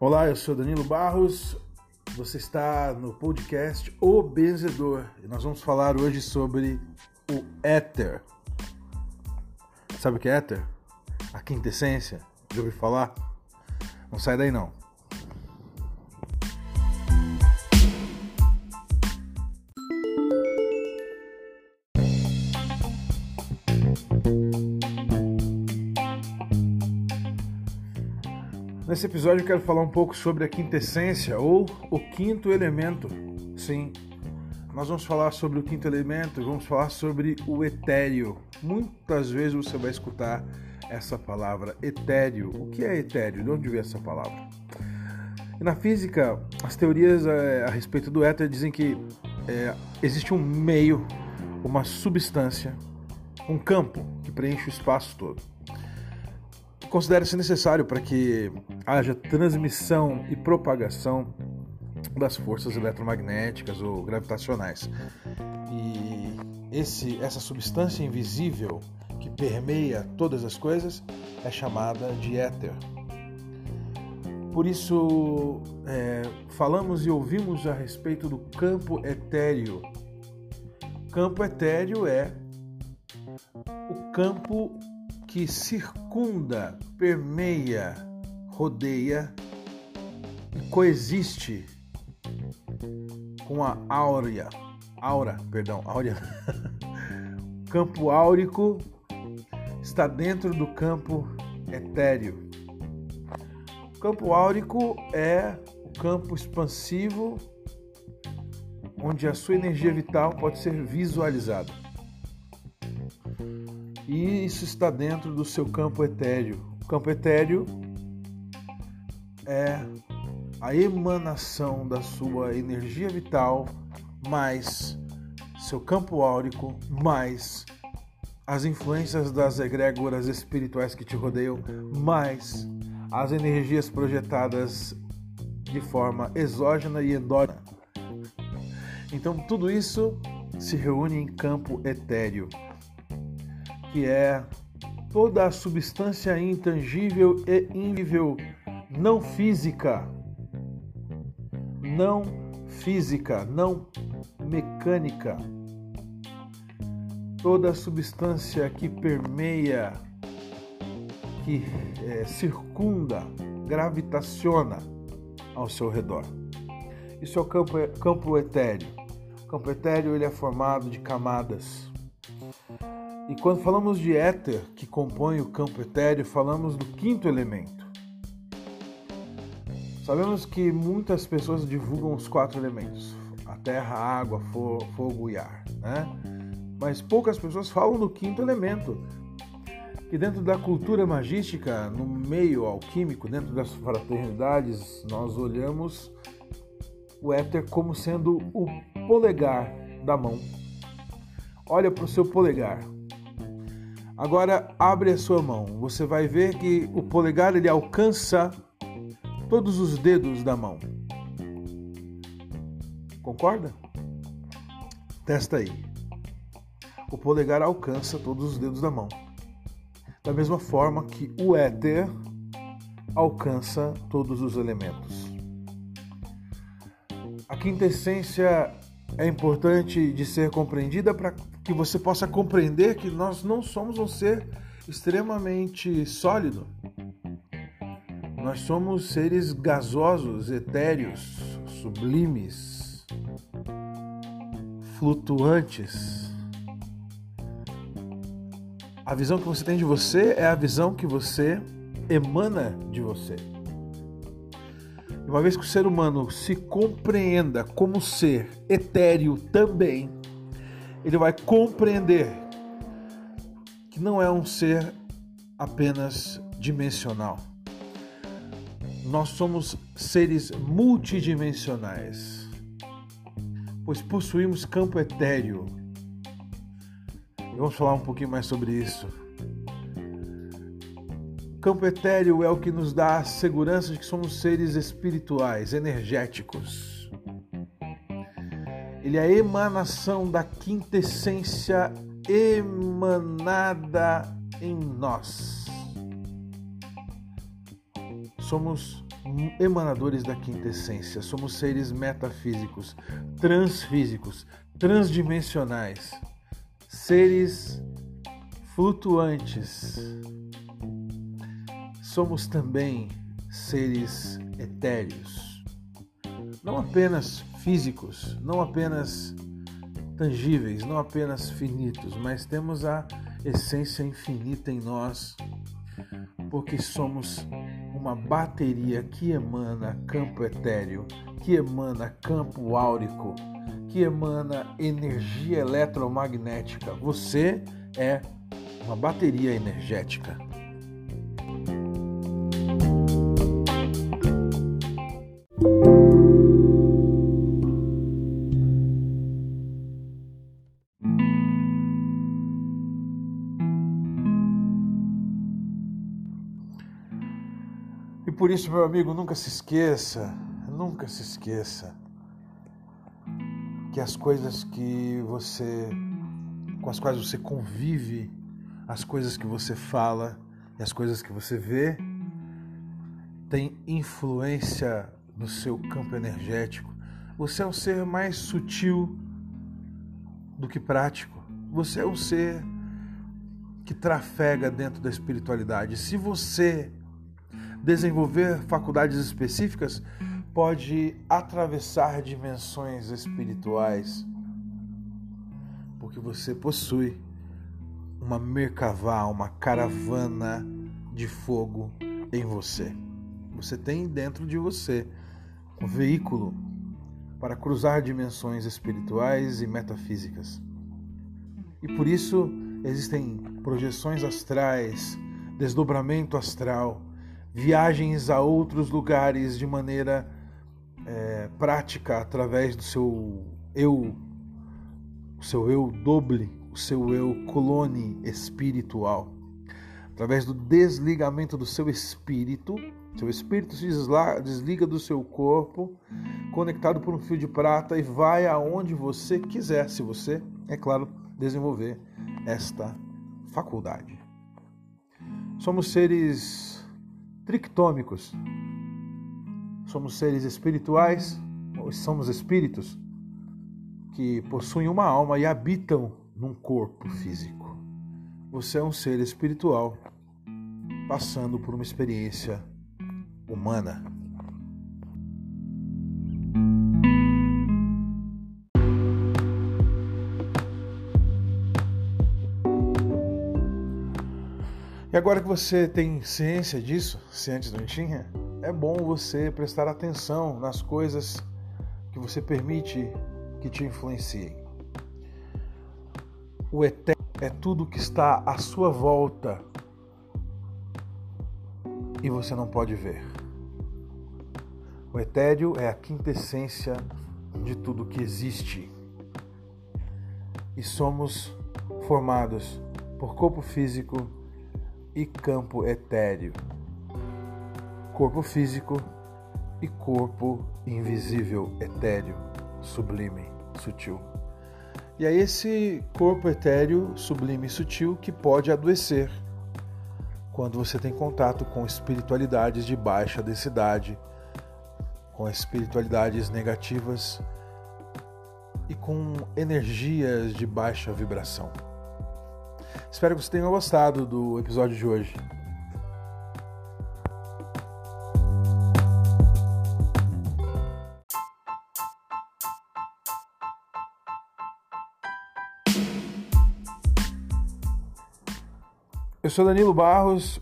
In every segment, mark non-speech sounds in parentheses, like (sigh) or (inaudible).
Olá, eu sou Danilo Barros. Você está no podcast O Benzedor e nós vamos falar hoje sobre o éter. Sabe o que é éter? A quintessência? Já ouviu falar? Não sai daí não. Nesse episódio eu quero falar um pouco sobre a quintessência ou o quinto elemento. Sim, nós vamos falar sobre o quinto elemento, vamos falar sobre o etéreo. Muitas vezes você vai escutar essa palavra etéreo. O que é etéreo? De onde vem essa palavra? Na física, as teorias é, a respeito do éter dizem que é, existe um meio, uma substância, um campo que preenche o espaço todo considera-se necessário para que haja transmissão e propagação das forças eletromagnéticas ou gravitacionais. E esse, essa substância invisível que permeia todas as coisas é chamada de éter. Por isso, é, falamos e ouvimos a respeito do campo etéreo. Campo etéreo é o campo que circunda, permeia, rodeia e coexiste com a áurea, aura, perdão, áurea. (laughs) campo áurico está dentro do campo etéreo. O campo áurico é o campo expansivo onde a sua energia vital pode ser visualizada e isso está dentro do seu campo etéreo. O campo etéreo é a emanação da sua energia vital mais seu campo áurico mais as influências das egrégoras espirituais que te rodeiam mais as energias projetadas de forma exógena e endógena. Então tudo isso se reúne em campo etéreo que é toda a substância intangível e invisível, não física, não física, não mecânica. Toda a substância que permeia, que é, circunda, gravitaciona ao seu redor. Isso é o campo, campo etéreo. O campo etéreo ele é formado de camadas e quando falamos de éter, que compõe o campo etéreo, falamos do quinto elemento. Sabemos que muitas pessoas divulgam os quatro elementos: a terra, a água, fogo e ar, né? Mas poucas pessoas falam do quinto elemento, que dentro da cultura magística, no meio alquímico, dentro das fraternidades, nós olhamos o éter como sendo o polegar da mão. Olha para o seu polegar. Agora abre a sua mão. Você vai ver que o polegar ele alcança todos os dedos da mão. Concorda? Testa aí. O polegar alcança todos os dedos da mão. Da mesma forma que o éter alcança todos os elementos. A quinta essência é importante de ser compreendida para que você possa compreender que nós não somos um ser extremamente sólido. Nós somos seres gasosos, etéreos, sublimes, flutuantes. A visão que você tem de você é a visão que você emana de você. Uma vez que o ser humano se compreenda como ser etéreo também, ele vai compreender que não é um ser apenas dimensional. Nós somos seres multidimensionais, pois possuímos campo etéreo. Vamos falar um pouquinho mais sobre isso. campo etéreo é o que nos dá a segurança de que somos seres espirituais, energéticos ele é a emanação da quintessência emanada em nós. Somos emanadores da quinta essência, somos seres metafísicos, transfísicos, transdimensionais, seres flutuantes. Somos também seres etéreos, não apenas físicos, não apenas tangíveis, não apenas finitos, mas temos a essência infinita em nós, porque somos uma bateria que emana campo etéreo, que emana campo áurico, que emana energia eletromagnética. Você é uma bateria energética. Por isso, meu amigo, nunca se esqueça, nunca se esqueça que as coisas que você com as quais você convive, as coisas que você fala e as coisas que você vê têm influência no seu campo energético. Você é um ser mais sutil do que prático. Você é um ser que trafega dentro da espiritualidade. Se você desenvolver faculdades específicas, pode atravessar dimensões espirituais, porque você possui uma Merkavá, uma caravana de fogo em você. Você tem dentro de você um veículo para cruzar dimensões espirituais e metafísicas. E por isso existem projeções astrais, desdobramento astral, viagens a outros lugares de maneira é, prática através do seu eu, o seu eu doble, o seu eu clone espiritual. Através do desligamento do seu espírito, seu espírito se desliga do seu corpo, conectado por um fio de prata e vai aonde você quiser, se você, é claro, desenvolver esta faculdade. Somos seres trictômicos. Somos seres espirituais, somos espíritos que possuem uma alma e habitam num corpo físico. Você é um ser espiritual passando por uma experiência humana. E agora que você tem ciência disso, se antes não tinha, é bom você prestar atenção nas coisas que você permite que te influenciem. O eterno é tudo que está à sua volta e você não pode ver. O etéreo é a quintessência de tudo que existe. E somos formados por corpo físico, e campo etéreo, corpo físico e corpo invisível etéreo, sublime, sutil. E é esse corpo etéreo, sublime e sutil que pode adoecer quando você tem contato com espiritualidades de baixa densidade, com espiritualidades negativas e com energias de baixa vibração. Espero que você tenha gostado do episódio de hoje. Eu sou Danilo Barros,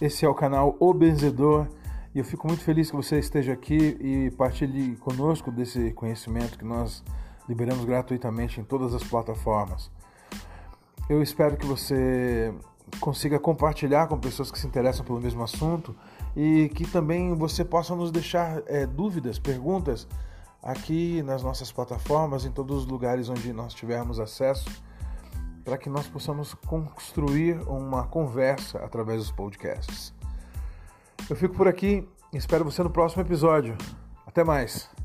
esse é o canal O Benzedor e eu fico muito feliz que você esteja aqui e partilhe conosco desse conhecimento que nós liberamos gratuitamente em todas as plataformas. Eu espero que você consiga compartilhar com pessoas que se interessam pelo mesmo assunto e que também você possa nos deixar é, dúvidas, perguntas aqui nas nossas plataformas, em todos os lugares onde nós tivermos acesso, para que nós possamos construir uma conversa através dos podcasts. Eu fico por aqui, espero você no próximo episódio. Até mais!